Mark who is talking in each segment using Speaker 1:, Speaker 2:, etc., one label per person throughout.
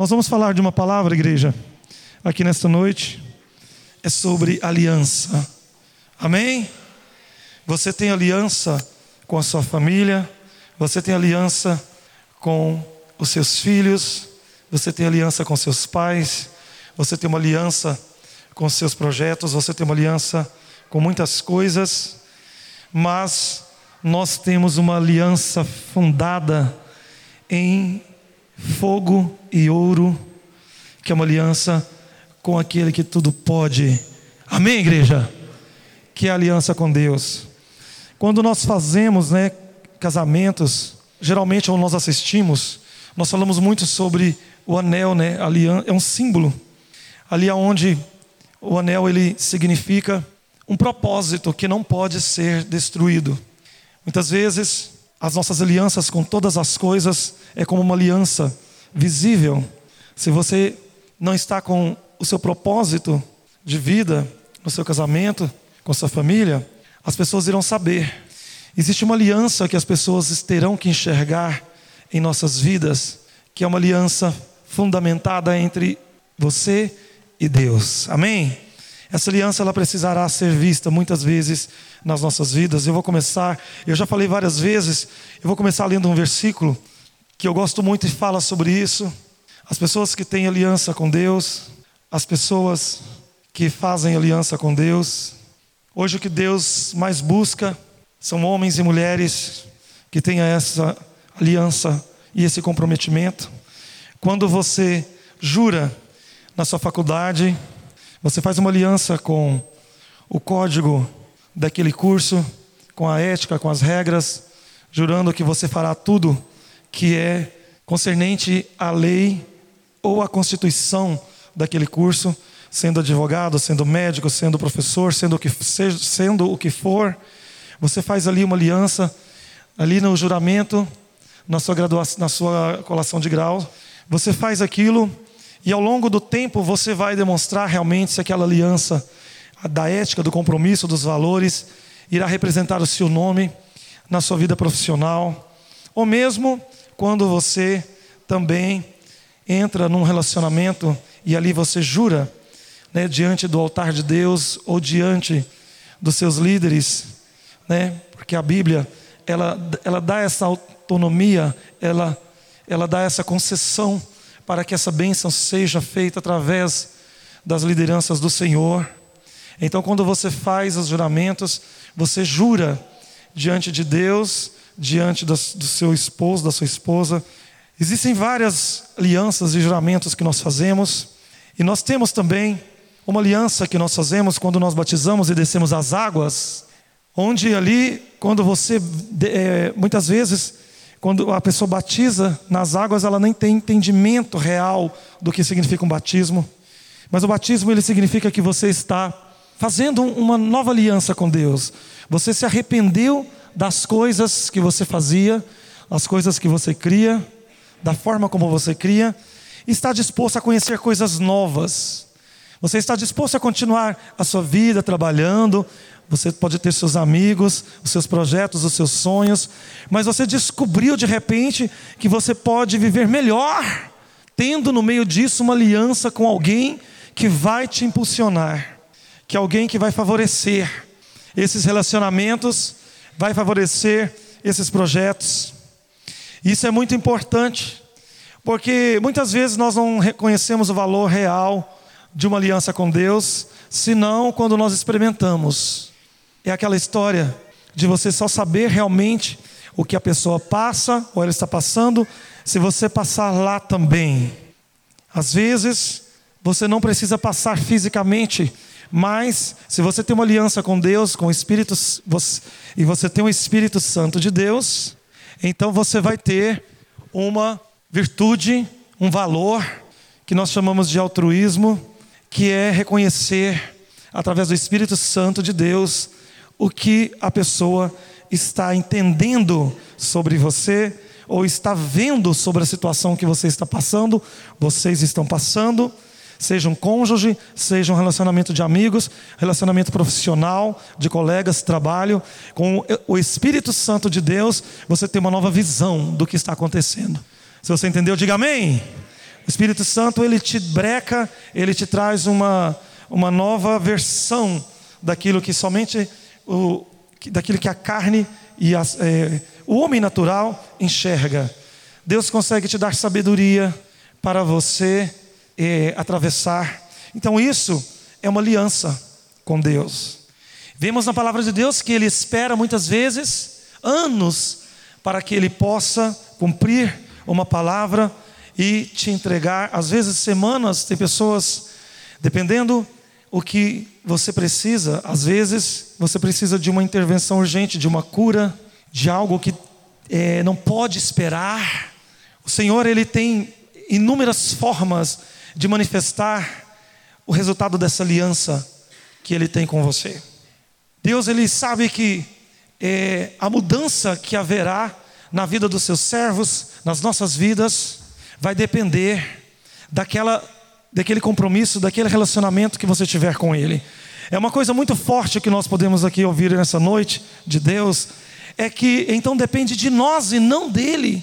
Speaker 1: Nós vamos falar de uma palavra, igreja, aqui nesta noite. É sobre aliança. Amém? Você tem aliança com a sua família, você tem aliança com os seus filhos, você tem aliança com seus pais, você tem uma aliança com seus projetos, você tem uma aliança com muitas coisas, mas nós temos uma aliança fundada em fogo e ouro, que é uma aliança com aquele que tudo pode. Amém, igreja? Que é a aliança com Deus. Quando nós fazemos, né, casamentos, geralmente quando nós assistimos, nós falamos muito sobre o anel, né? Aliança é um símbolo. Ali aonde o anel ele significa um propósito que não pode ser destruído. Muitas vezes as nossas alianças com todas as coisas é como uma aliança visível. Se você não está com o seu propósito de vida no seu casamento, com sua família, as pessoas irão saber. Existe uma aliança que as pessoas terão que enxergar em nossas vidas, que é uma aliança fundamentada entre você e Deus. Amém? Essa aliança ela precisará ser vista muitas vezes nas nossas vidas. Eu vou começar, eu já falei várias vezes, eu vou começar lendo um versículo que eu gosto muito e fala sobre isso. As pessoas que têm aliança com Deus, as pessoas que fazem aliança com Deus. Hoje o que Deus mais busca são homens e mulheres que tenham essa aliança e esse comprometimento. Quando você jura na sua faculdade, você faz uma aliança com o código daquele curso, com a ética, com as regras, jurando que você fará tudo que é concernente à lei ou à constituição daquele curso, sendo advogado, sendo médico, sendo professor, sendo o que, seja, sendo o que for. Você faz ali uma aliança, ali no juramento, na sua, graduação, na sua colação de grau. Você faz aquilo e ao longo do tempo você vai demonstrar realmente se aquela aliança da ética, do compromisso, dos valores, irá representar o seu nome na sua vida profissional, ou mesmo quando você também entra num relacionamento e ali você jura, né, diante do altar de Deus ou diante dos seus líderes, né, porque a Bíblia ela, ela dá essa autonomia, ela, ela dá essa concessão para que essa bênção seja feita através das lideranças do Senhor. Então, quando você faz os juramentos, você jura diante de Deus, diante do seu esposo, da sua esposa. Existem várias alianças e juramentos que nós fazemos, e nós temos também uma aliança que nós fazemos quando nós batizamos e descemos as águas, onde ali, quando você, é, muitas vezes, quando a pessoa batiza nas águas, ela nem tem entendimento real do que significa um batismo. Mas o batismo ele significa que você está fazendo uma nova aliança com Deus. Você se arrependeu das coisas que você fazia, das coisas que você cria, da forma como você cria, e está disposto a conhecer coisas novas. Você está disposto a continuar a sua vida trabalhando, você pode ter seus amigos, os seus projetos, os seus sonhos, mas você descobriu de repente que você pode viver melhor, tendo no meio disso uma aliança com alguém que vai te impulsionar, que é alguém que vai favorecer esses relacionamentos, vai favorecer esses projetos. Isso é muito importante, porque muitas vezes nós não reconhecemos o valor real de uma aliança com Deus, senão quando nós experimentamos. É aquela história de você só saber realmente o que a pessoa passa ou ela está passando, se você passar lá também. Às vezes, você não precisa passar fisicamente, mas se você tem uma aliança com Deus, com o Espírito você, e você tem o Espírito Santo de Deus, então você vai ter uma virtude, um valor que nós chamamos de altruísmo, que é reconhecer através do Espírito Santo de Deus o que a pessoa está entendendo sobre você ou está vendo sobre a situação que você está passando, vocês estão passando, seja um cônjuge, seja um relacionamento de amigos, relacionamento profissional, de colegas, trabalho, com o Espírito Santo de Deus, você tem uma nova visão do que está acontecendo. Se você entendeu, diga amém. O Espírito Santo, ele te breca, ele te traz uma, uma nova versão daquilo que somente o, daquilo que a carne e a, é, o homem natural enxerga. Deus consegue te dar sabedoria para você é, atravessar. Então, isso é uma aliança com Deus. Vemos na palavra de Deus que Ele espera muitas vezes anos para que Ele possa cumprir uma palavra e te entregar, às vezes semanas. Tem pessoas, dependendo o que você precisa. Às vezes, você precisa de uma intervenção urgente, de uma cura, de algo que é, não pode esperar. O Senhor, Ele tem inúmeras formas de manifestar o resultado dessa aliança que Ele tem com você. Deus, Ele sabe que é, a mudança que haverá na vida dos seus servos, nas nossas vidas, vai depender daquela daquele compromisso, daquele relacionamento que você tiver com Ele. É uma coisa muito forte que nós podemos aqui ouvir nessa noite de Deus, é que então depende de nós e não dele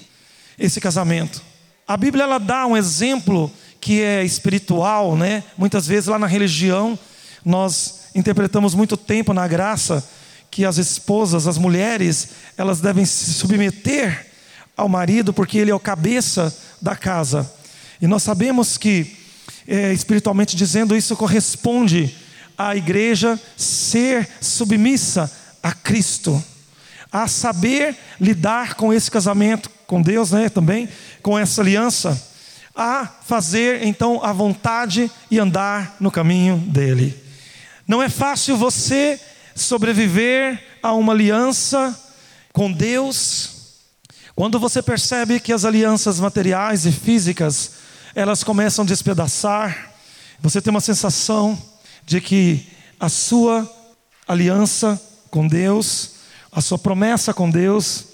Speaker 1: esse casamento. A Bíblia ela dá um exemplo que é espiritual, né? Muitas vezes lá na religião nós interpretamos muito tempo na graça que as esposas, as mulheres, elas devem se submeter ao marido porque ele é o cabeça da casa. E nós sabemos que é, espiritualmente dizendo, isso corresponde à igreja ser submissa a Cristo, a saber lidar com esse casamento com Deus, né, também, com essa aliança, a fazer então a vontade e andar no caminho dele. Não é fácil você sobreviver a uma aliança com Deus, quando você percebe que as alianças materiais e físicas elas começam a despedaçar. Você tem uma sensação de que a sua aliança com Deus, a sua promessa com Deus,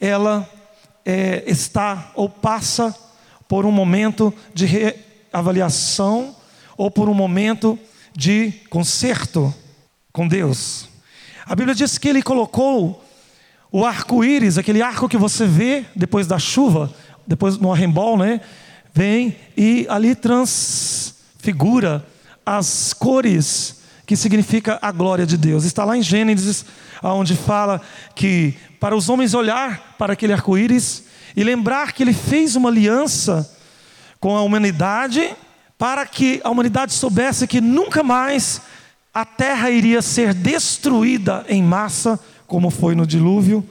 Speaker 1: ela é, está ou passa por um momento de reavaliação ou por um momento de conserto com Deus. A Bíblia diz que Ele colocou o arco-íris, aquele arco que você vê depois da chuva, depois no arrembol, né? Vem e ali transfigura as cores que significa a glória de Deus. Está lá em Gênesis, onde fala que para os homens olhar para aquele arco-íris e lembrar que ele fez uma aliança com a humanidade para que a humanidade soubesse que nunca mais a terra iria ser destruída em massa, como foi no dilúvio,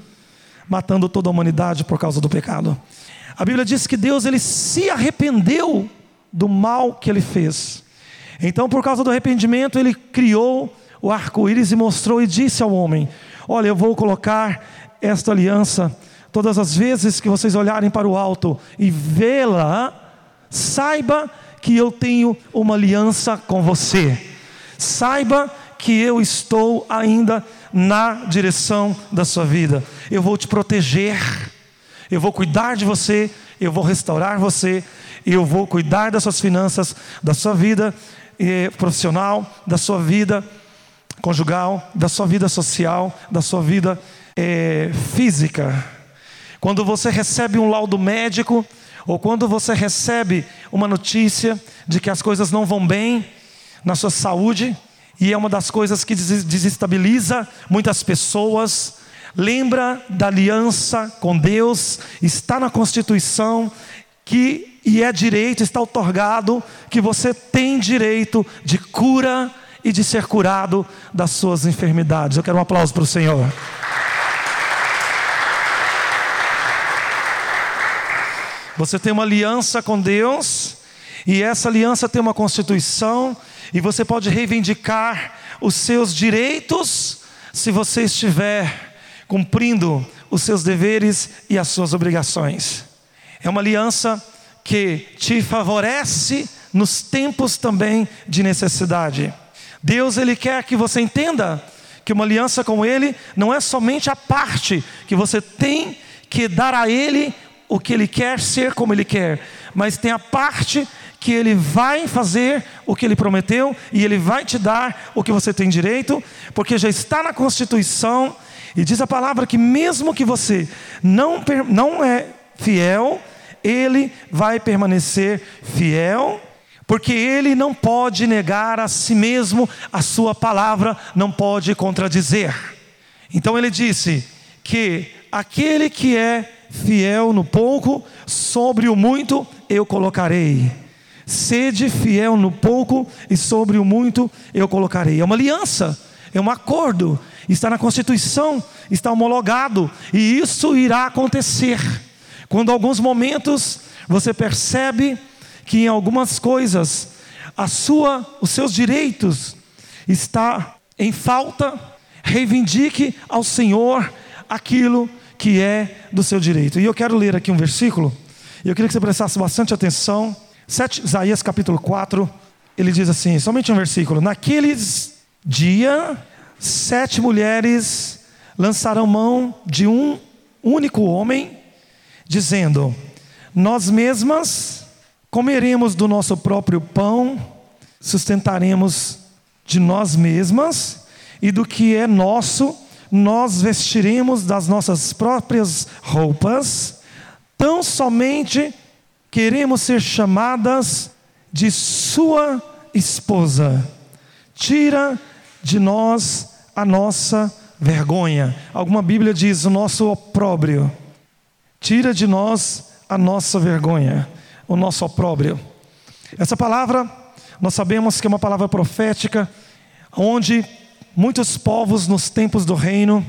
Speaker 1: matando toda a humanidade por causa do pecado. A Bíblia diz que Deus ele se arrependeu do mal que ele fez. Então, por causa do arrependimento, ele criou o arco-íris e mostrou e disse ao homem: Olha, eu vou colocar esta aliança todas as vezes que vocês olharem para o alto e vê-la, saiba que eu tenho uma aliança com você. Saiba que eu estou ainda na direção da sua vida. Eu vou te proteger eu vou cuidar de você, eu vou restaurar você, eu vou cuidar das suas finanças, da sua vida eh, profissional, da sua vida conjugal, da sua vida social, da sua vida eh, física. Quando você recebe um laudo médico, ou quando você recebe uma notícia de que as coisas não vão bem na sua saúde, e é uma das coisas que desestabiliza muitas pessoas, Lembra da aliança com Deus, está na Constituição, que e é direito, está otorgado, que você tem direito de cura e de ser curado das suas enfermidades. Eu quero um aplauso para o Senhor. Você tem uma aliança com Deus, e essa aliança tem uma constituição, e você pode reivindicar os seus direitos se você estiver cumprindo os seus deveres e as suas obrigações. É uma aliança que te favorece nos tempos também de necessidade. Deus ele quer que você entenda que uma aliança com ele não é somente a parte que você tem que dar a ele o que ele quer ser como ele quer, mas tem a parte que ele vai fazer o que ele prometeu e ele vai te dar o que você tem direito, porque já está na Constituição e diz a palavra que mesmo que você não, não é fiel, ele vai permanecer fiel, porque ele não pode negar a si mesmo, a sua palavra não pode contradizer. Então ele disse que aquele que é fiel no pouco, sobre o muito eu colocarei. Sede fiel no pouco e sobre o muito eu colocarei. É uma aliança, é um acordo, está na Constituição, está homologado, e isso irá acontecer. Quando alguns momentos você percebe que em algumas coisas a sua, os seus direitos está em falta, reivindique ao Senhor aquilo que é do seu direito. E eu quero ler aqui um versículo, e eu queria que você prestasse bastante atenção. Sete, Isaías capítulo 4, ele diz assim: somente um versículo. Naqueles dia, sete mulheres lançarão mão de um único homem, dizendo: Nós mesmas comeremos do nosso próprio pão, sustentaremos de nós mesmas, e do que é nosso nós vestiremos das nossas próprias roupas, tão somente queremos ser chamadas de Sua esposa. Tira de nós a nossa vergonha. Alguma Bíblia diz o nosso opróbrio. Tira de nós a nossa vergonha, o nosso opróbrio. Essa palavra, nós sabemos que é uma palavra profética, onde muitos povos nos tempos do reino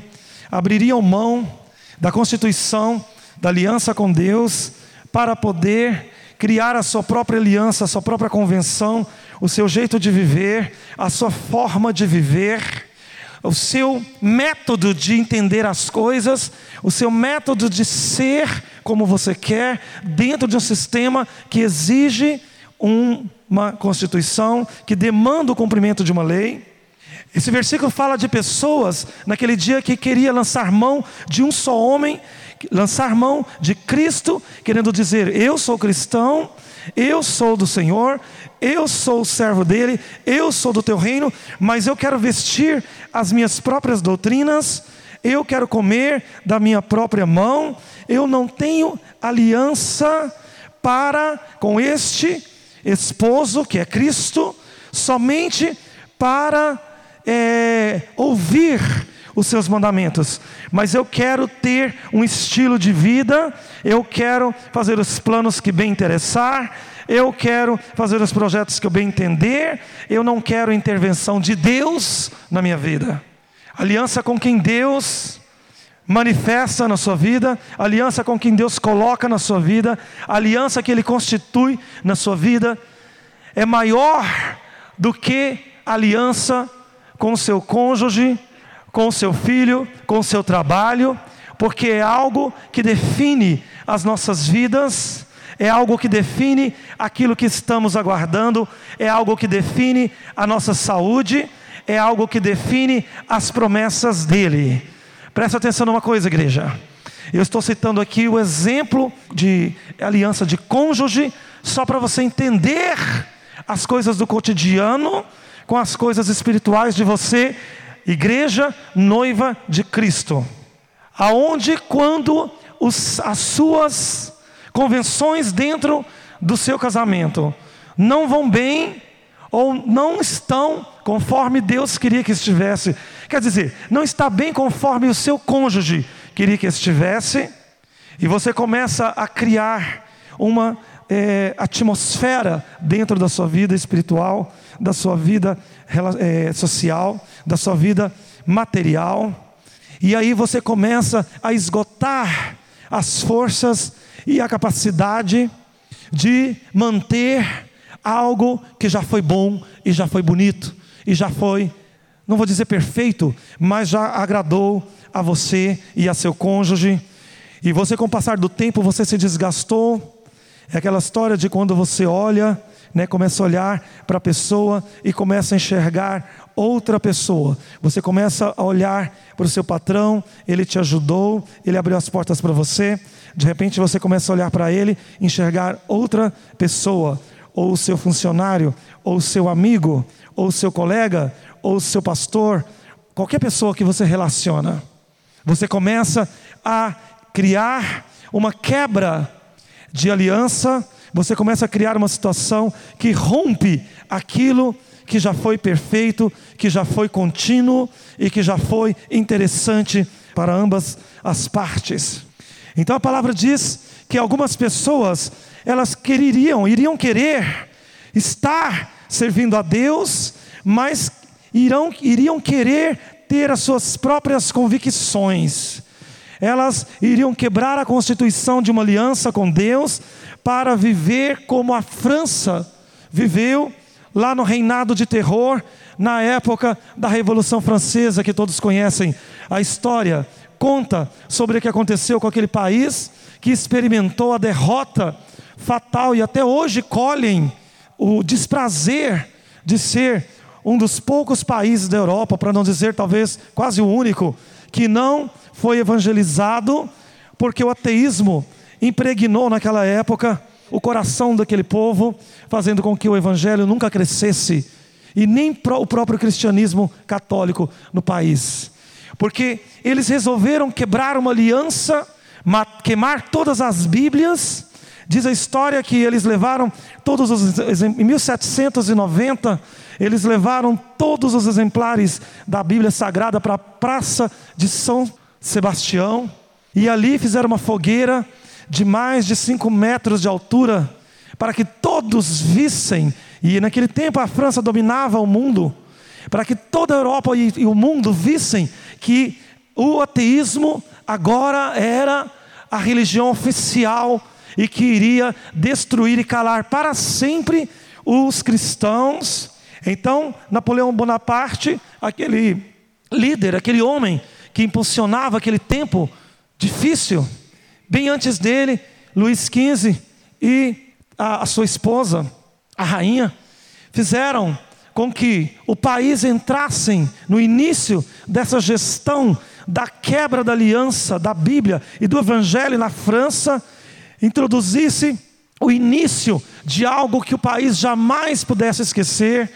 Speaker 1: abririam mão da constituição, da aliança com Deus, para poder criar a sua própria aliança, a sua própria convenção, o seu jeito de viver, a sua forma de viver, o seu método de entender as coisas, o seu método de ser como você quer, dentro de um sistema que exige uma constituição, que demanda o cumprimento de uma lei. Esse versículo fala de pessoas naquele dia que queria lançar mão de um só homem, lançar mão de Cristo, querendo dizer: Eu sou cristão, eu sou do Senhor, eu sou o servo dele, eu sou do teu reino, mas eu quero vestir as minhas próprias doutrinas, eu quero comer da minha própria mão, eu não tenho aliança para com este esposo que é Cristo, somente para é, ouvir os seus mandamentos, mas eu quero ter um estilo de vida, eu quero fazer os planos que bem interessar, eu quero fazer os projetos que eu bem entender, eu não quero intervenção de Deus na minha vida. Aliança com quem Deus manifesta na sua vida, aliança com quem Deus coloca na sua vida, aliança que Ele constitui na sua vida, é maior do que aliança com o seu cônjuge, com o seu filho, com o seu trabalho, porque é algo que define as nossas vidas, é algo que define aquilo que estamos aguardando, é algo que define a nossa saúde, é algo que define as promessas dele. Presta atenção numa coisa, igreja. Eu estou citando aqui o exemplo de aliança de cônjuge, só para você entender as coisas do cotidiano com as coisas espirituais de você, igreja noiva de Cristo. Aonde, quando os, as suas convenções dentro do seu casamento não vão bem ou não estão conforme Deus queria que estivesse. Quer dizer, não está bem conforme o seu cônjuge queria que estivesse, e você começa a criar uma é, atmosfera dentro da sua vida espiritual, da sua vida é, social, da sua vida material, e aí você começa a esgotar as forças e a capacidade de manter algo que já foi bom e já foi bonito e já foi, não vou dizer perfeito, mas já agradou a você e a seu cônjuge. E você, com o passar do tempo, você se desgastou. É aquela história de quando você olha, né, começa a olhar para a pessoa e começa a enxergar outra pessoa. Você começa a olhar para o seu patrão, ele te ajudou, ele abriu as portas para você. De repente você começa a olhar para ele, enxergar outra pessoa, ou o seu funcionário, ou o seu amigo, ou o seu colega, ou o seu pastor, qualquer pessoa que você relaciona. Você começa a criar uma quebra de aliança, você começa a criar uma situação que rompe aquilo que já foi perfeito, que já foi contínuo e que já foi interessante para ambas as partes. Então a palavra diz que algumas pessoas, elas queriam, iriam querer estar servindo a Deus, mas irão, iriam querer ter as suas próprias convicções. Elas iriam quebrar a constituição de uma aliança com Deus para viver como a França viveu lá no reinado de terror, na época da Revolução Francesa, que todos conhecem a história, conta sobre o que aconteceu com aquele país que experimentou a derrota fatal e até hoje colhem o desprazer de ser um dos poucos países da Europa, para não dizer talvez quase o único, que não foi evangelizado, porque o ateísmo impregnou naquela época o coração daquele povo, fazendo com que o evangelho nunca crescesse, e nem o próprio cristianismo católico no país. Porque eles resolveram quebrar uma aliança, queimar todas as Bíblias. Diz a história que eles levaram todos os em 1790, eles levaram todos os exemplares da Bíblia Sagrada para a praça de São Sebastião e ali fizeram uma fogueira de mais de cinco metros de altura, para que todos vissem, e naquele tempo a França dominava o mundo, para que toda a Europa e, e o mundo vissem que o ateísmo agora era a religião oficial e que iria destruir e calar para sempre os cristãos. Então, Napoleão Bonaparte, aquele líder, aquele homem que impulsionava aquele tempo difícil, Bem antes dele, Luís XV e a, a sua esposa, a rainha, fizeram com que o país entrasse no início dessa gestão da quebra da aliança da Bíblia e do Evangelho na França, introduzisse o início de algo que o país jamais pudesse esquecer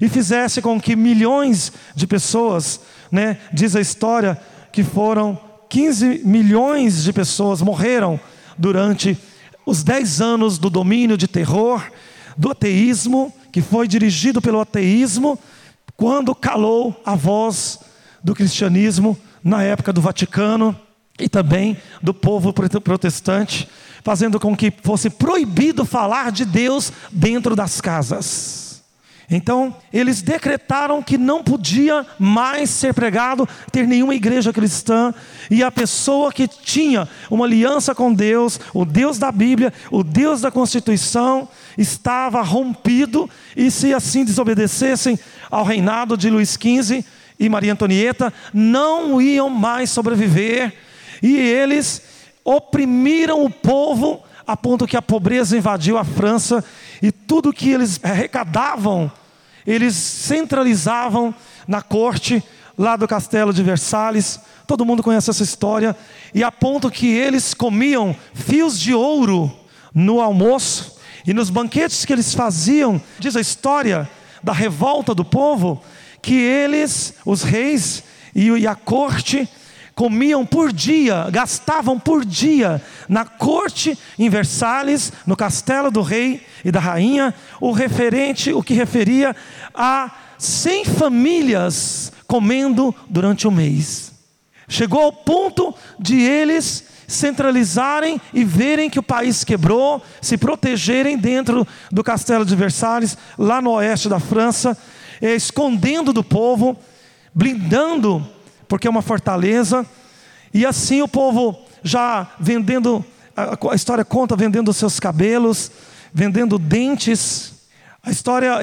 Speaker 1: e fizesse com que milhões de pessoas, né, diz a história, que foram 15 milhões de pessoas morreram durante os 10 anos do domínio de terror, do ateísmo, que foi dirigido pelo ateísmo, quando calou a voz do cristianismo na época do Vaticano e também do povo protestante, fazendo com que fosse proibido falar de Deus dentro das casas. Então, eles decretaram que não podia mais ser pregado, ter nenhuma igreja cristã, e a pessoa que tinha uma aliança com Deus, o Deus da Bíblia, o Deus da Constituição, estava rompido, e se assim desobedecessem ao reinado de Luís XV e Maria Antonieta, não iam mais sobreviver, e eles oprimiram o povo a ponto que a pobreza invadiu a França e tudo que eles arrecadavam, eles centralizavam na corte lá do castelo de Versalhes. Todo mundo conhece essa história. E a ponto que eles comiam fios de ouro no almoço e nos banquetes que eles faziam, diz a história da revolta do povo, que eles, os reis e a corte, comiam por dia, gastavam por dia na corte em Versalhes, no castelo do rei e da rainha, o referente, o que referia a 100 famílias comendo durante um mês. Chegou ao ponto de eles centralizarem e verem que o país quebrou, se protegerem dentro do castelo de Versalhes, lá no oeste da França, escondendo do povo, blindando porque é uma fortaleza. E assim o povo já vendendo, a história conta vendendo seus cabelos, vendendo dentes. A história,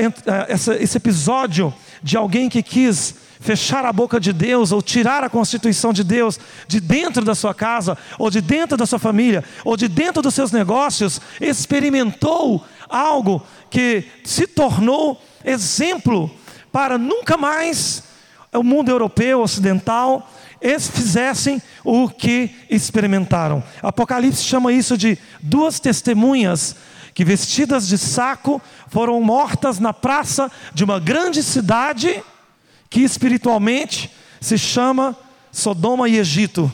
Speaker 1: esse episódio de alguém que quis fechar a boca de Deus ou tirar a constituição de Deus de dentro da sua casa, ou de dentro da sua família, ou de dentro dos seus negócios, experimentou algo que se tornou exemplo para nunca mais o mundo europeu, ocidental, eles fizessem o que experimentaram. Apocalipse chama isso de duas testemunhas que, vestidas de saco, foram mortas na praça de uma grande cidade que espiritualmente se chama Sodoma e Egito,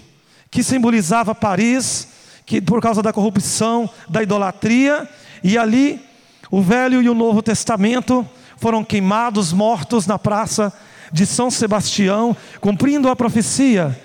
Speaker 1: que simbolizava Paris, que por causa da corrupção, da idolatria, e ali o Velho e o Novo Testamento foram queimados, mortos na praça de São Sebastião, cumprindo a profecia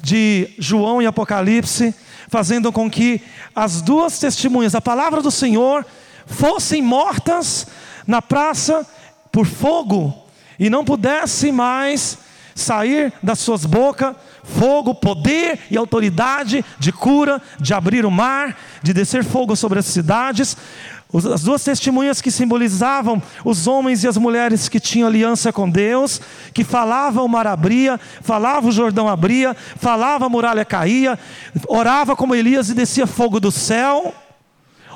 Speaker 1: de João e Apocalipse, fazendo com que as duas testemunhas, a palavra do Senhor, fossem mortas na praça por fogo e não pudessem mais sair das suas bocas fogo, poder e autoridade de cura, de abrir o mar, de descer fogo sobre as cidades, as duas testemunhas que simbolizavam os homens e as mulheres que tinham aliança com Deus, que falava o mar abria, falava o Jordão abria, falava a muralha caía, orava como Elias e descia fogo do céu.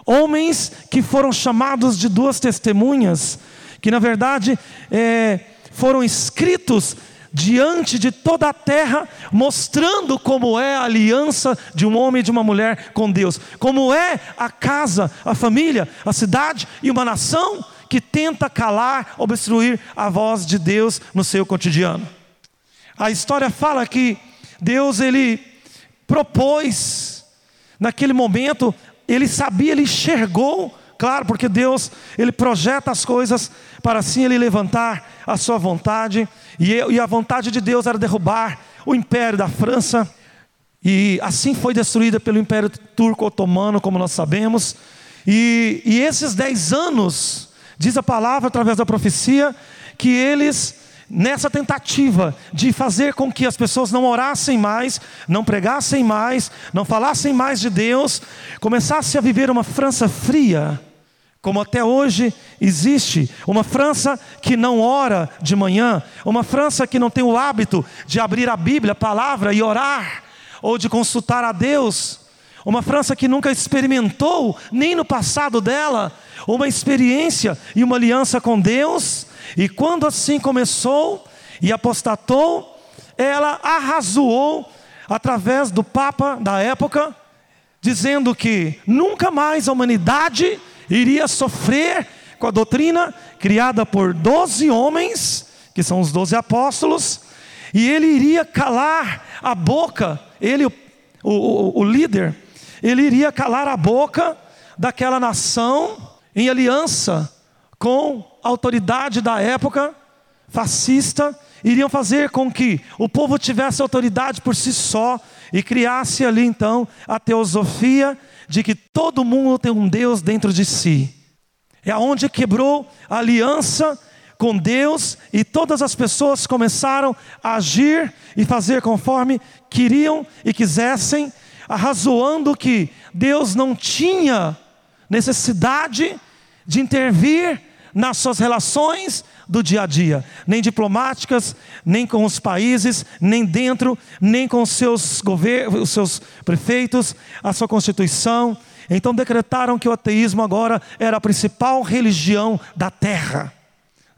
Speaker 1: Homens que foram chamados de duas testemunhas, que na verdade é, foram escritos diante de toda a terra, mostrando como é a aliança de um homem e de uma mulher com Deus, como é a casa, a família, a cidade e uma nação que tenta calar, obstruir a voz de Deus no seu cotidiano. A história fala que Deus ele propôs naquele momento, ele sabia, ele enxergou Claro, porque Deus, Ele projeta as coisas para assim Ele levantar a sua vontade, e a vontade de Deus era derrubar o império da França, e assim foi destruída pelo império turco-otomano, como nós sabemos, e, e esses dez anos, diz a palavra através da profecia, que eles nessa tentativa de fazer com que as pessoas não orassem mais, não pregassem mais, não falassem mais de Deus, começassem a viver uma França fria, como até hoje existe uma França que não ora de manhã, uma França que não tem o hábito de abrir a Bíblia, a palavra e orar, ou de consultar a Deus, uma França que nunca experimentou, nem no passado dela, uma experiência e uma aliança com Deus, e quando assim começou e apostatou, ela arrazoou através do Papa da época, dizendo que nunca mais a humanidade iria sofrer com a doutrina criada por doze homens, que são os doze apóstolos, e ele iria calar a boca, ele, o, o, o líder, ele iria calar a boca daquela nação em aliança com a autoridade da época fascista, iriam fazer com que o povo tivesse autoridade por si só e criasse ali então a teosofia de que todo mundo tem um Deus dentro de si. É aonde quebrou a aliança com Deus e todas as pessoas começaram a agir e fazer conforme queriam e quisessem, arrazoando que Deus não tinha necessidade de intervir nas suas relações do dia a dia, nem diplomáticas, nem com os países, nem dentro, nem com os seus governos, os seus prefeitos, a sua constituição. Então decretaram que o ateísmo agora era a principal religião da terra.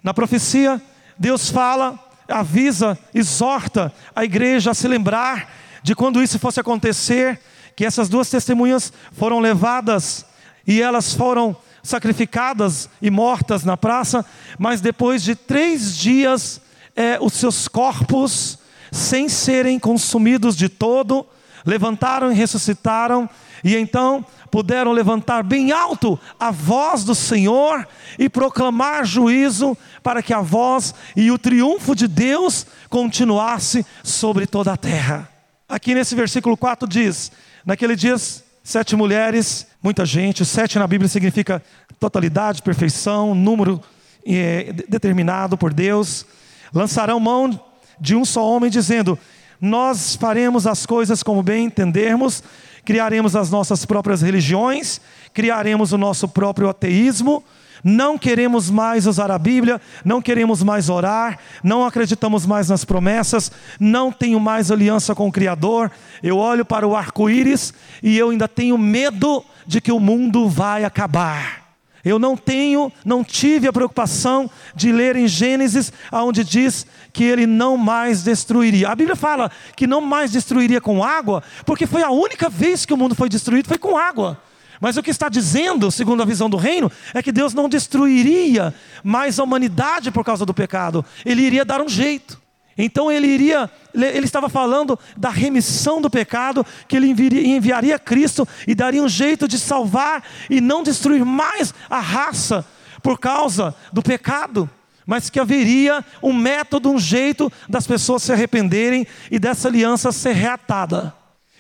Speaker 1: Na profecia, Deus fala, avisa, exorta a igreja a se lembrar de quando isso fosse acontecer, que essas duas testemunhas foram levadas e elas foram sacrificadas e mortas na praça, mas depois de três dias, é, os seus corpos sem serem consumidos de todo, levantaram e ressuscitaram, e então puderam levantar bem alto a voz do Senhor e proclamar juízo para que a voz e o triunfo de Deus continuasse sobre toda a terra. Aqui nesse versículo 4 diz: Naquele dias, sete mulheres, muita gente, sete na Bíblia significa totalidade, perfeição, número é, determinado por Deus, lançarão mão de um só homem, dizendo: Nós faremos as coisas como bem entendermos, criaremos as nossas próprias religiões, criaremos o nosso próprio ateísmo não queremos mais usar a Bíblia, não queremos mais orar, não acreditamos mais nas promessas, não tenho mais aliança com o Criador. Eu olho para o arco-íris e eu ainda tenho medo de que o mundo vai acabar. Eu não tenho, não tive a preocupação de ler em Gênesis, onde diz que ele não mais destruiria. A Bíblia fala que não mais destruiria com água, porque foi a única vez que o mundo foi destruído, foi com água. Mas o que está dizendo, segundo a visão do reino, é que Deus não destruiria mais a humanidade por causa do pecado, ele iria dar um jeito. Então ele iria, ele estava falando da remissão do pecado, que ele enviaria, Cristo e daria um jeito de salvar e não destruir mais a raça por causa do pecado, mas que haveria um método, um jeito das pessoas se arrependerem e dessa aliança ser reatada.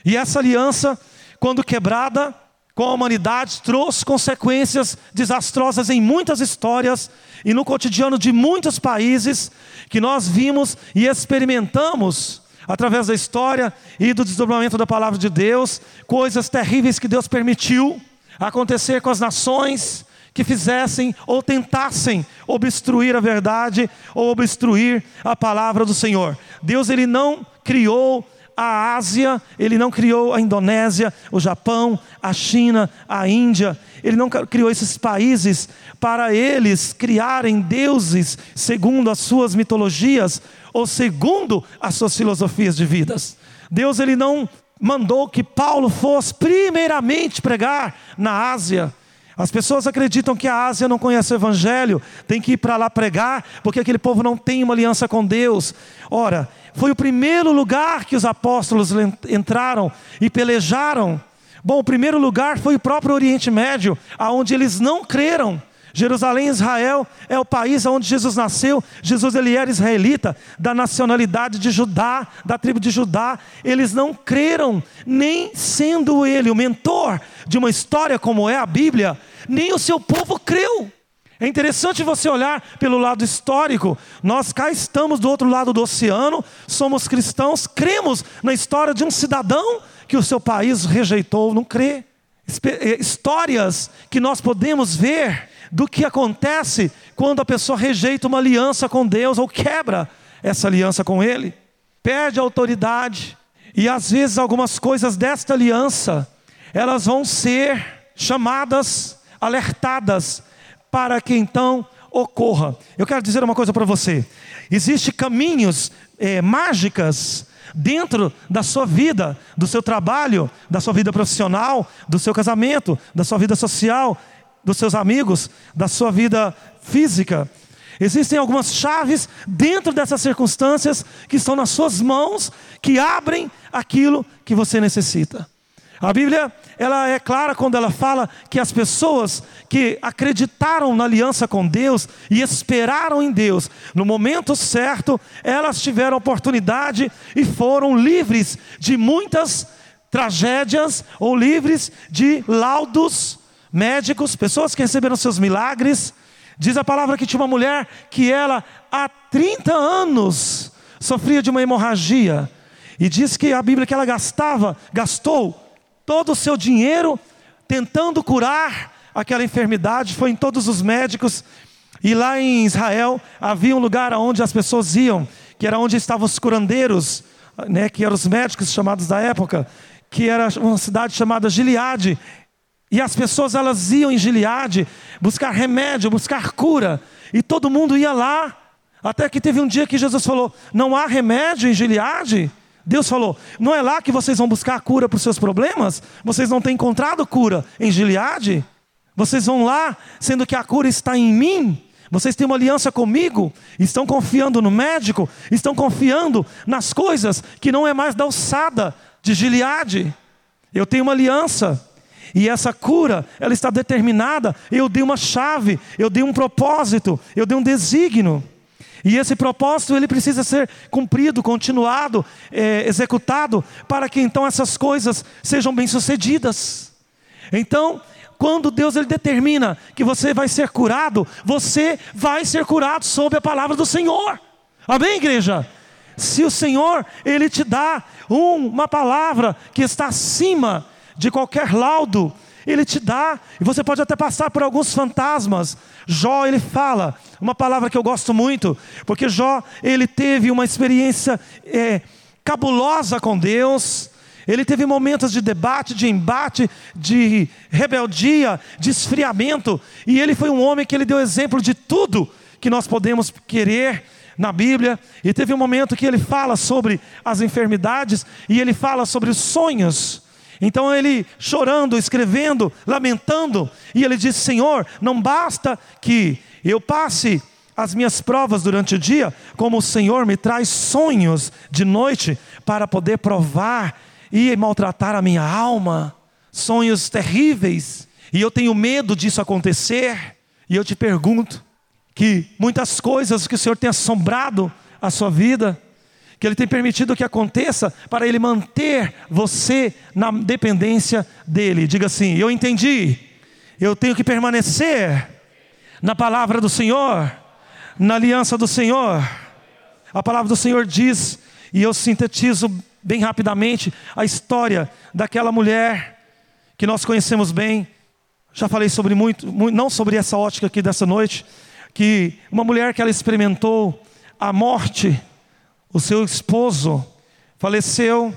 Speaker 1: E essa aliança, quando quebrada, com a humanidade trouxe consequências desastrosas em muitas histórias e no cotidiano de muitos países que nós vimos e experimentamos através da história e do desdobramento da palavra de Deus, coisas terríveis que Deus permitiu acontecer com as nações que fizessem ou tentassem obstruir a verdade ou obstruir a palavra do Senhor. Deus ele não criou a Ásia, ele não criou a Indonésia, o Japão, a China, a Índia, ele não criou esses países para eles criarem deuses segundo as suas mitologias ou segundo as suas filosofias de vidas. Deus ele não mandou que Paulo fosse primeiramente pregar na Ásia. As pessoas acreditam que a Ásia não conhece o Evangelho, tem que ir para lá pregar, porque aquele povo não tem uma aliança com Deus. Ora, foi o primeiro lugar que os apóstolos entraram e pelejaram. Bom, o primeiro lugar foi o próprio Oriente Médio, aonde eles não creram. Jerusalém, Israel, é o país onde Jesus nasceu. Jesus ele era israelita, da nacionalidade de Judá, da tribo de Judá. Eles não creram, nem sendo ele o mentor de uma história como é a Bíblia, nem o seu povo creu. É interessante você olhar pelo lado histórico. Nós cá estamos do outro lado do oceano, somos cristãos, cremos na história de um cidadão que o seu país rejeitou, não crê. Eh, histórias que nós podemos ver do que acontece quando a pessoa rejeita uma aliança com Deus ou quebra essa aliança com Ele, perde a autoridade, e às vezes algumas coisas desta aliança, elas vão ser chamadas, alertadas para que então ocorra. Eu quero dizer uma coisa para você: existem caminhos é, mágicas dentro da sua vida, do seu trabalho, da sua vida profissional, do seu casamento, da sua vida social, dos seus amigos, da sua vida física. Existem algumas chaves dentro dessas circunstâncias que estão nas suas mãos, que abrem aquilo que você necessita. A Bíblia, ela é clara quando ela fala que as pessoas que acreditaram na aliança com Deus e esperaram em Deus, no momento certo, elas tiveram oportunidade e foram livres de muitas tragédias ou livres de laudos médicos, pessoas que receberam seus milagres. Diz a palavra que tinha uma mulher que ela há 30 anos sofria de uma hemorragia. E diz que a Bíblia que ela gastava, gastou todo o seu dinheiro tentando curar aquela enfermidade, foi em todos os médicos. E lá em Israel havia um lugar onde as pessoas iam, que era onde estavam os curandeiros, né, que eram os médicos chamados da época, que era uma cidade chamada Gileade. E as pessoas elas iam em Gileade buscar remédio, buscar cura, e todo mundo ia lá. Até que teve um dia que Jesus falou: "Não há remédio em Gileade?" Deus falou: não é lá que vocês vão buscar a cura para os seus problemas? Vocês não têm encontrado cura em Gileade? Vocês vão lá, sendo que a cura está em mim? Vocês têm uma aliança comigo? Estão confiando no médico? Estão confiando nas coisas que não é mais da alçada de Gileade? Eu tenho uma aliança. E essa cura, ela está determinada. Eu dei uma chave, eu dei um propósito, eu dei um desígnio. E esse propósito ele precisa ser cumprido, continuado, é, executado, para que então essas coisas sejam bem sucedidas. Então, quando Deus ele determina que você vai ser curado, você vai ser curado sob a palavra do Senhor. Amém, igreja? Se o Senhor ele te dá um, uma palavra que está acima de qualquer laudo, ele te dá, e você pode até passar por alguns fantasmas. Jó, ele fala, uma palavra que eu gosto muito, porque Jó, ele teve uma experiência é, cabulosa com Deus, ele teve momentos de debate, de embate, de rebeldia, de esfriamento, e ele foi um homem que ele deu exemplo de tudo que nós podemos querer na Bíblia, e teve um momento que ele fala sobre as enfermidades e ele fala sobre os sonhos. Então ele chorando, escrevendo, lamentando, e ele disse: Senhor, não basta que eu passe as minhas provas durante o dia, como o Senhor me traz sonhos de noite para poder provar e maltratar a minha alma, sonhos terríveis, e eu tenho medo disso acontecer. E eu te pergunto que muitas coisas que o Senhor tem assombrado a sua vida, que Ele tem permitido que aconteça para Ele manter você na dependência dEle. Diga assim: Eu entendi, eu tenho que permanecer na palavra do Senhor, na aliança do Senhor. A palavra do Senhor diz, e eu sintetizo bem rapidamente a história daquela mulher que nós conhecemos bem. Já falei sobre muito, muito, não sobre essa ótica aqui dessa noite, que uma mulher que ela experimentou a morte, o seu esposo faleceu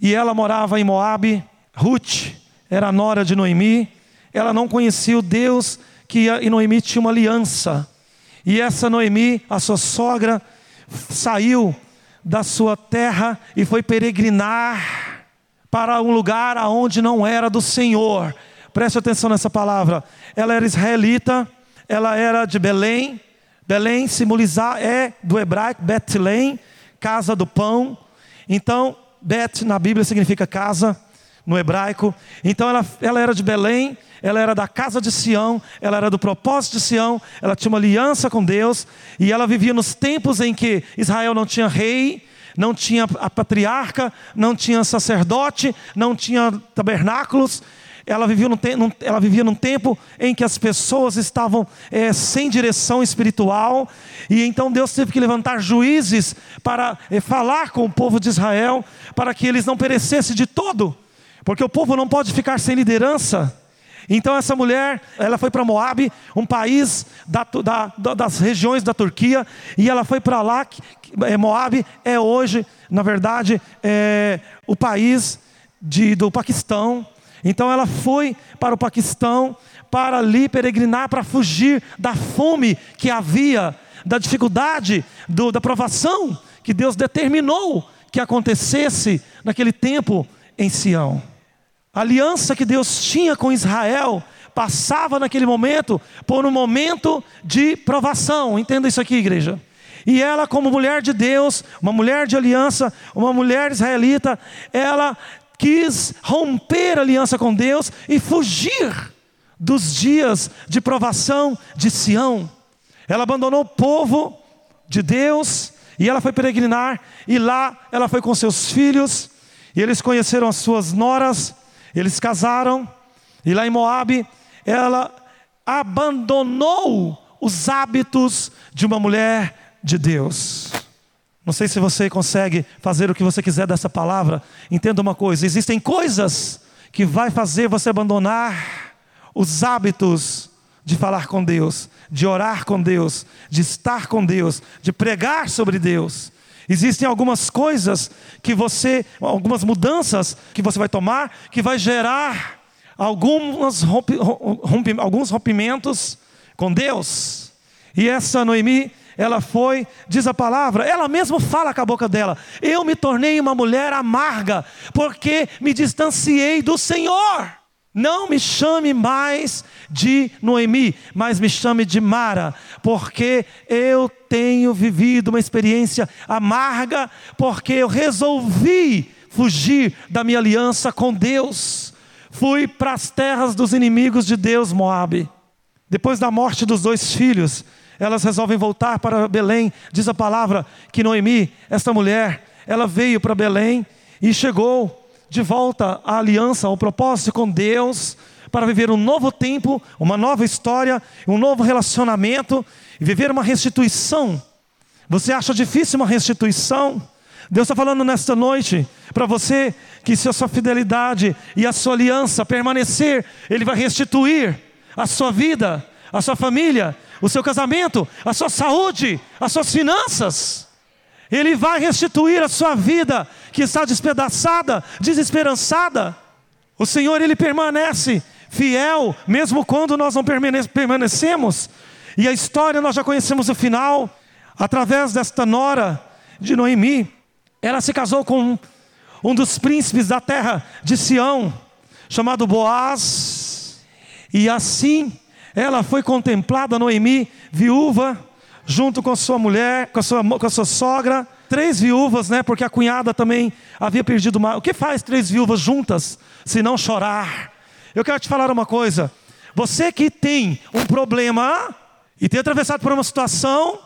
Speaker 1: e ela morava em Moabe. Ruth era a nora de Noemi. Ela não conhecia o Deus que e Noemi tinha uma aliança. E essa Noemi, a sua sogra, saiu da sua terra e foi peregrinar para um lugar aonde não era do Senhor. Preste atenção nessa palavra. Ela era israelita, ela era de Belém. Belém simbolizar é do hebraico Betlém, casa do pão. Então, Bet na Bíblia significa casa no hebraico. Então ela, ela era de Belém, ela era da casa de Sião, ela era do propósito de Sião, ela tinha uma aliança com Deus, e ela vivia nos tempos em que Israel não tinha rei, não tinha a patriarca, não tinha sacerdote, não tinha tabernáculos. Ela vivia num, num, ela vivia num tempo em que as pessoas estavam é, sem direção espiritual, e então Deus teve que levantar juízes para é, falar com o povo de Israel, para que eles não perecessem de todo porque o povo não pode ficar sem liderança. Então essa mulher, ela foi para Moab, um país da, da, das regiões da Turquia, e ela foi para lá. É, Moab é hoje, na verdade, é, o país de, do Paquistão. Então ela foi para o Paquistão para ali peregrinar, para fugir da fome que havia, da dificuldade, do, da provação que Deus determinou que acontecesse naquele tempo em Sião. A aliança que Deus tinha com Israel passava naquele momento por um momento de provação. Entenda isso aqui, igreja. E ela, como mulher de Deus, uma mulher de aliança, uma mulher israelita, ela quis romper a aliança com Deus e fugir dos dias de provação de Sião. Ela abandonou o povo de Deus e ela foi peregrinar, e lá ela foi com seus filhos, e eles conheceram as suas noras, eles casaram, e lá em Moabe, ela abandonou os hábitos de uma mulher de Deus. Não sei se você consegue fazer o que você quiser dessa palavra. Entenda uma coisa: existem coisas que vai fazer você abandonar os hábitos de falar com Deus, de orar com Deus, de estar com Deus, de pregar sobre Deus. Existem algumas coisas que você, algumas mudanças que você vai tomar, que vai gerar algumas rompi, rompi, alguns rompimentos com Deus. E essa Noemi, ela foi, diz a palavra, ela mesma fala com a boca dela: Eu me tornei uma mulher amarga, porque me distanciei do Senhor. Não me chame mais de Noemi, mas me chame de Mara, porque eu tenho vivido uma experiência amarga, porque eu resolvi fugir da minha aliança com Deus. Fui para as terras dos inimigos de Deus, Moabe. Depois da morte dos dois filhos, elas resolvem voltar para Belém. Diz a palavra que Noemi, esta mulher, ela veio para Belém e chegou de volta à aliança, ao propósito com Deus, para viver um novo tempo, uma nova história, um novo relacionamento e viver uma restituição. Você acha difícil uma restituição? Deus está falando nesta noite para você que se a sua fidelidade e a sua aliança permanecer, Ele vai restituir a sua vida, a sua família, o seu casamento, a sua saúde, as suas finanças. Ele vai restituir a sua vida que está despedaçada, desesperançada. O Senhor, Ele permanece fiel, mesmo quando nós não permanecemos. E a história nós já conhecemos o final, através desta nora de Noemi. Ela se casou com um dos príncipes da terra de Sião, chamado Boaz. E assim ela foi contemplada, Noemi, viúva, junto com sua mulher, com a sua, com a sua sogra, três viúvas, né? Porque a cunhada também havia perdido uma. O que faz três viúvas juntas, se não chorar? Eu quero te falar uma coisa. Você que tem um problema e tem atravessado por uma situação,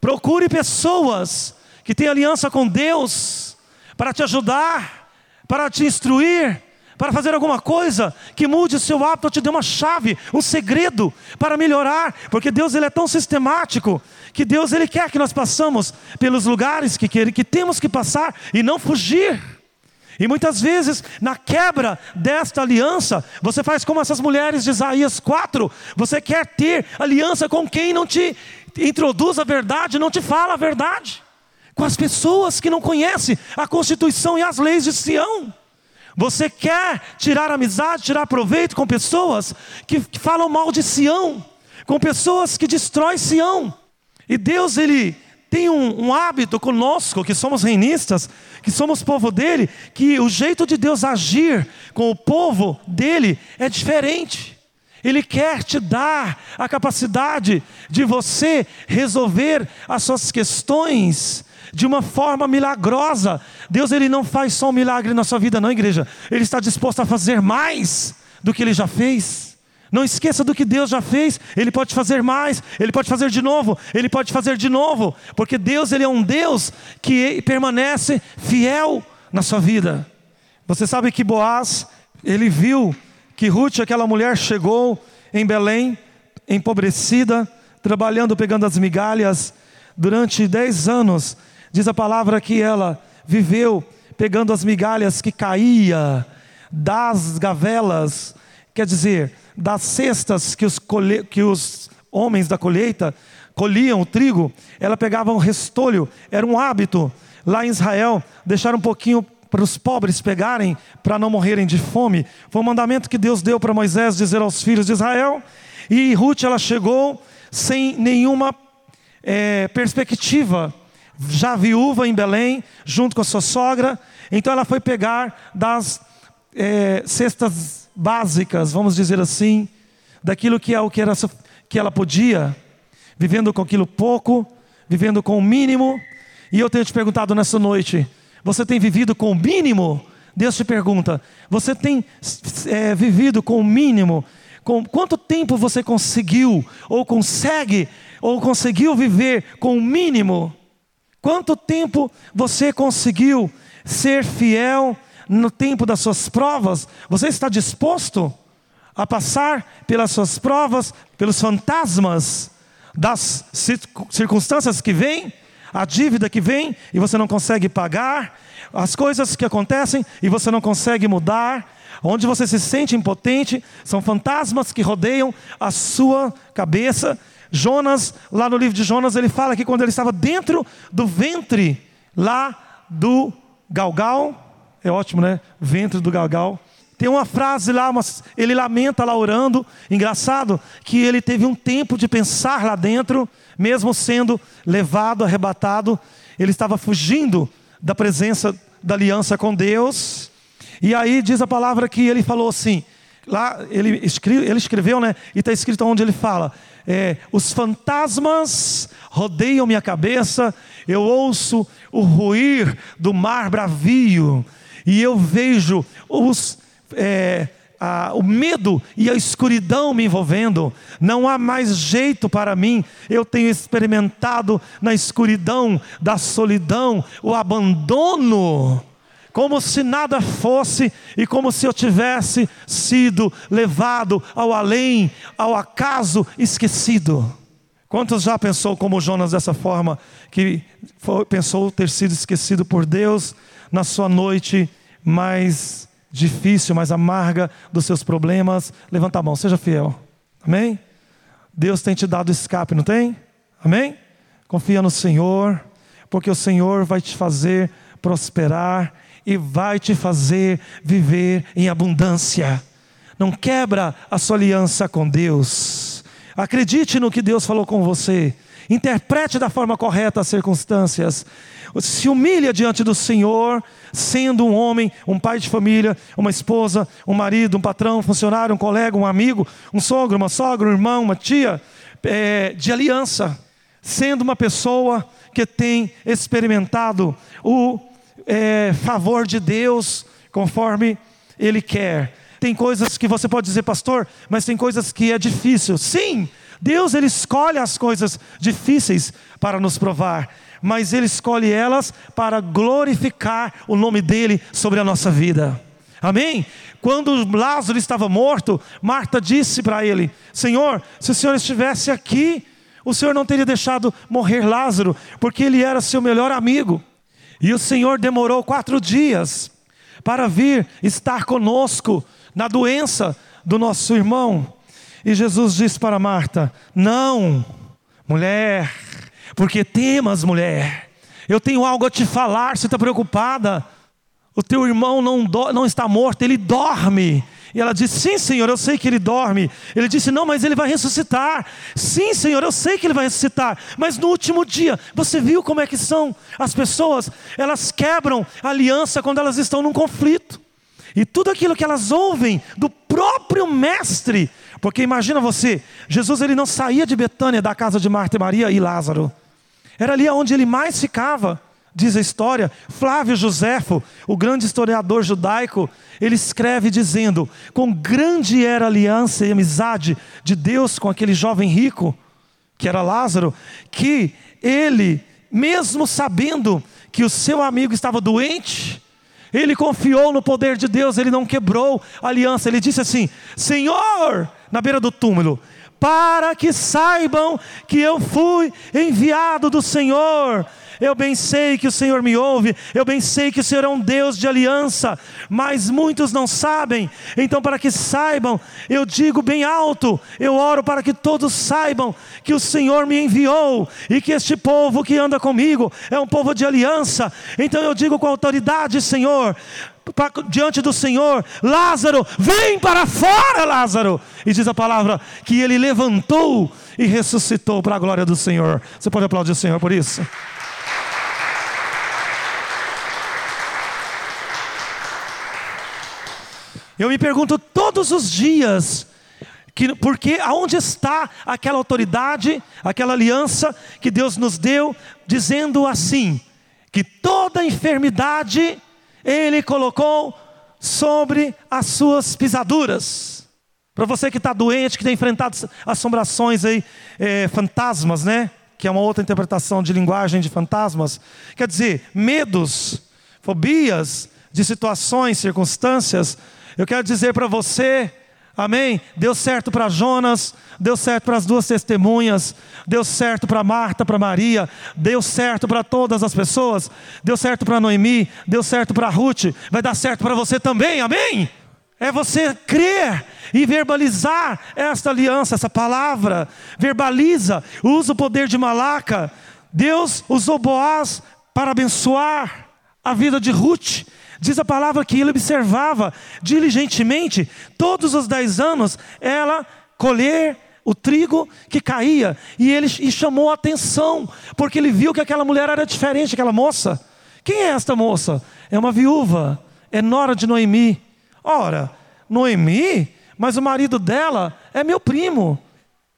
Speaker 1: procure pessoas que têm aliança com Deus para te ajudar, para te instruir, para fazer alguma coisa que mude o seu hábito, te dê uma chave, um segredo para melhorar, porque Deus ele é tão sistemático que Deus ele quer que nós passamos pelos lugares que, que, que temos que passar e não fugir. E muitas vezes, na quebra desta aliança, você faz como essas mulheres de Isaías 4, você quer ter aliança com quem não te introduz a verdade, não te fala a verdade, com as pessoas que não conhecem a Constituição e as leis de Sião. Você quer tirar amizade, tirar proveito com pessoas que, que falam mal de Sião, com pessoas que destroem Sião. E Deus, Ele tem um, um, hábito conosco, que somos reinistas, que somos povo dele, que o jeito de Deus agir com o povo dele é diferente. Ele quer te dar a capacidade de você resolver as suas questões de uma forma milagrosa. Deus ele não faz só um milagre na sua vida, não, igreja. Ele está disposto a fazer mais do que ele já fez. Não esqueça do que Deus já fez. Ele pode fazer mais, ele pode fazer de novo, ele pode fazer de novo, porque Deus ele é um Deus que permanece fiel na sua vida. Você sabe que Boaz, ele viu que Ruth, aquela mulher, chegou em Belém, empobrecida, trabalhando, pegando as migalhas durante dez anos. Diz a palavra que ela viveu pegando as migalhas que caía das gavelas, quer dizer, das cestas que os, que os homens da colheita colhiam o trigo, ela pegava um restolho, era um hábito lá em Israel, deixar um pouquinho para os pobres pegarem, para não morrerem de fome. Foi um mandamento que Deus deu para Moisés dizer aos filhos de Israel. E Ruth ela chegou sem nenhuma é, perspectiva já viúva em Belém, junto com a sua sogra. Então ela foi pegar das é, cestas básicas, vamos dizer assim, daquilo que, é o que, era, que ela podia, vivendo com aquilo pouco, vivendo com o mínimo. E eu tenho te perguntado nessa noite: você tem vivido com o mínimo? Deus te pergunta: você tem é, vivido com o mínimo? Com quanto tempo você conseguiu, ou consegue, ou conseguiu viver com o mínimo? Quanto tempo você conseguiu ser fiel no tempo das suas provas? Você está disposto a passar pelas suas provas, pelos fantasmas das circunstâncias que vêm, a dívida que vem e você não consegue pagar, as coisas que acontecem e você não consegue mudar, onde você se sente impotente, são fantasmas que rodeiam a sua cabeça Jonas, lá no livro de Jonas, ele fala que quando ele estava dentro do ventre, lá do galgal, é ótimo, né? Ventre do galgal. Tem uma frase lá, ele lamenta lá orando. Engraçado que ele teve um tempo de pensar lá dentro, mesmo sendo levado, arrebatado. Ele estava fugindo da presença da aliança com Deus. E aí diz a palavra que ele falou assim: lá ele, escreve, ele escreveu, né? E está escrito onde ele fala: é, os fantasmas rodeiam minha cabeça, eu ouço o ruir do mar bravio, e eu vejo os. É, a, o medo e a escuridão me envolvendo, não há mais jeito para mim. Eu tenho experimentado na escuridão da solidão o abandono como se nada fosse e como se eu tivesse sido levado ao além, ao acaso esquecido. Quantos já pensou como Jonas dessa forma, que foi, pensou ter sido esquecido por Deus na sua noite mais difícil, mais amarga dos seus problemas? Levanta a mão, seja fiel. Amém? Deus tem te dado escape, não tem? Amém? Confia no Senhor, porque o Senhor vai te fazer prosperar e vai te fazer viver em abundância. Não quebra a sua aliança com Deus. Acredite no que Deus falou com você. Interprete da forma correta as circunstâncias. Se humilha diante do Senhor, sendo um homem, um pai de família, uma esposa, um marido, um patrão, um funcionário, um colega, um amigo, um sogro, uma sogra, um irmão, uma tia, é, de aliança. Sendo uma pessoa que tem experimentado o é, favor de Deus conforme Ele quer. Tem coisas que você pode dizer, pastor, mas tem coisas que é difícil. Sim, Deus ele escolhe as coisas difíceis para nos provar, mas Ele escolhe elas para glorificar o nome dEle sobre a nossa vida. Amém? Quando Lázaro estava morto, Marta disse para ele: Senhor, se o Senhor estivesse aqui, o Senhor não teria deixado morrer Lázaro, porque ele era seu melhor amigo. E o Senhor demorou quatro dias para vir estar conosco na doença do nosso irmão. E Jesus disse para Marta: Não, mulher, porque temas, mulher. Eu tenho algo a te falar, você está preocupada. O teu irmão não, do, não está morto, ele dorme. E ela disse: Sim, Senhor, eu sei que ele dorme. Ele disse: Não, mas ele vai ressuscitar. Sim, Senhor, eu sei que ele vai ressuscitar. Mas no último dia, você viu como é que são as pessoas? Elas quebram aliança quando elas estão num conflito. E tudo aquilo que elas ouvem do próprio mestre, porque imagina você, Jesus ele não saía de Betânia da casa de Marta e Maria e Lázaro. Era ali onde ele mais ficava diz a história, Flávio Joséfo, o grande historiador judaico, ele escreve dizendo: com grande era a aliança e amizade de Deus com aquele jovem rico, que era Lázaro, que ele, mesmo sabendo que o seu amigo estava doente, ele confiou no poder de Deus, ele não quebrou a aliança, ele disse assim: Senhor, na beira do túmulo, para que saibam que eu fui enviado do Senhor eu bem sei que o Senhor me ouve, eu bem sei que o Senhor é um Deus de aliança, mas muitos não sabem. Então, para que saibam, eu digo bem alto, eu oro para que todos saibam que o Senhor me enviou e que este povo que anda comigo é um povo de aliança. Então eu digo com autoridade, Senhor, diante do Senhor, Lázaro, vem para fora, Lázaro. E diz a palavra que ele levantou e ressuscitou para a glória do Senhor. Você pode aplaudir o Senhor por isso? Eu me pergunto todos os dias, que, porque aonde está aquela autoridade, aquela aliança que Deus nos deu, dizendo assim: que toda enfermidade Ele colocou sobre as suas pisaduras. Para você que está doente, que tem enfrentado assombrações aí, é, fantasmas, né? Que é uma outra interpretação de linguagem de fantasmas. Quer dizer, medos, fobias de situações, circunstâncias eu quero dizer para você, amém? Deu certo para Jonas, deu certo para as duas testemunhas, deu certo para Marta, para Maria, deu certo para todas as pessoas, deu certo para Noemi, deu certo para Ruth, vai dar certo para você também, amém? É você crer e verbalizar esta aliança, essa palavra. Verbaliza, usa o poder de Malaca. Deus usou Boaz para abençoar a vida de Ruth. Diz a palavra que ele observava diligentemente, todos os dez anos, ela colher o trigo que caía, e ele e chamou a atenção, porque ele viu que aquela mulher era diferente, aquela moça. Quem é esta moça? É uma viúva, é nora de Noemi. Ora, Noemi, mas o marido dela é meu primo.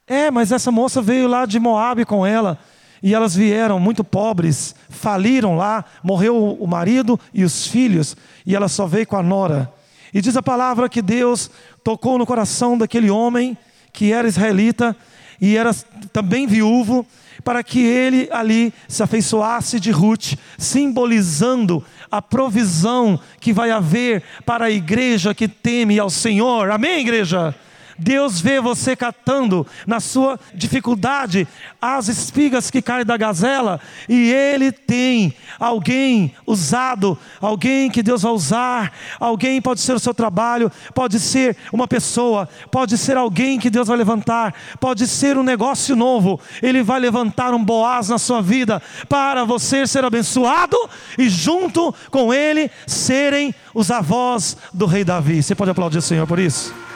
Speaker 1: É, mas essa moça veio lá de Moab com ela. E elas vieram muito pobres, faliram lá, morreu o marido e os filhos, e ela só veio com a nora. E diz a palavra que Deus tocou no coração daquele homem que era israelita e era também viúvo, para que ele ali se afeiçoasse de Ruth, simbolizando a provisão que vai haver para a igreja que teme ao Senhor. Amém, igreja? Deus vê você catando na sua dificuldade as espigas que caem da gazela, e Ele tem alguém usado, alguém que Deus vai usar, alguém pode ser o seu trabalho, pode ser uma pessoa, pode ser alguém que Deus vai levantar, pode ser um negócio novo, Ele vai levantar um Boaz na sua vida, para você ser abençoado e junto com Ele serem os avós do rei Davi. Você pode aplaudir o Senhor por isso?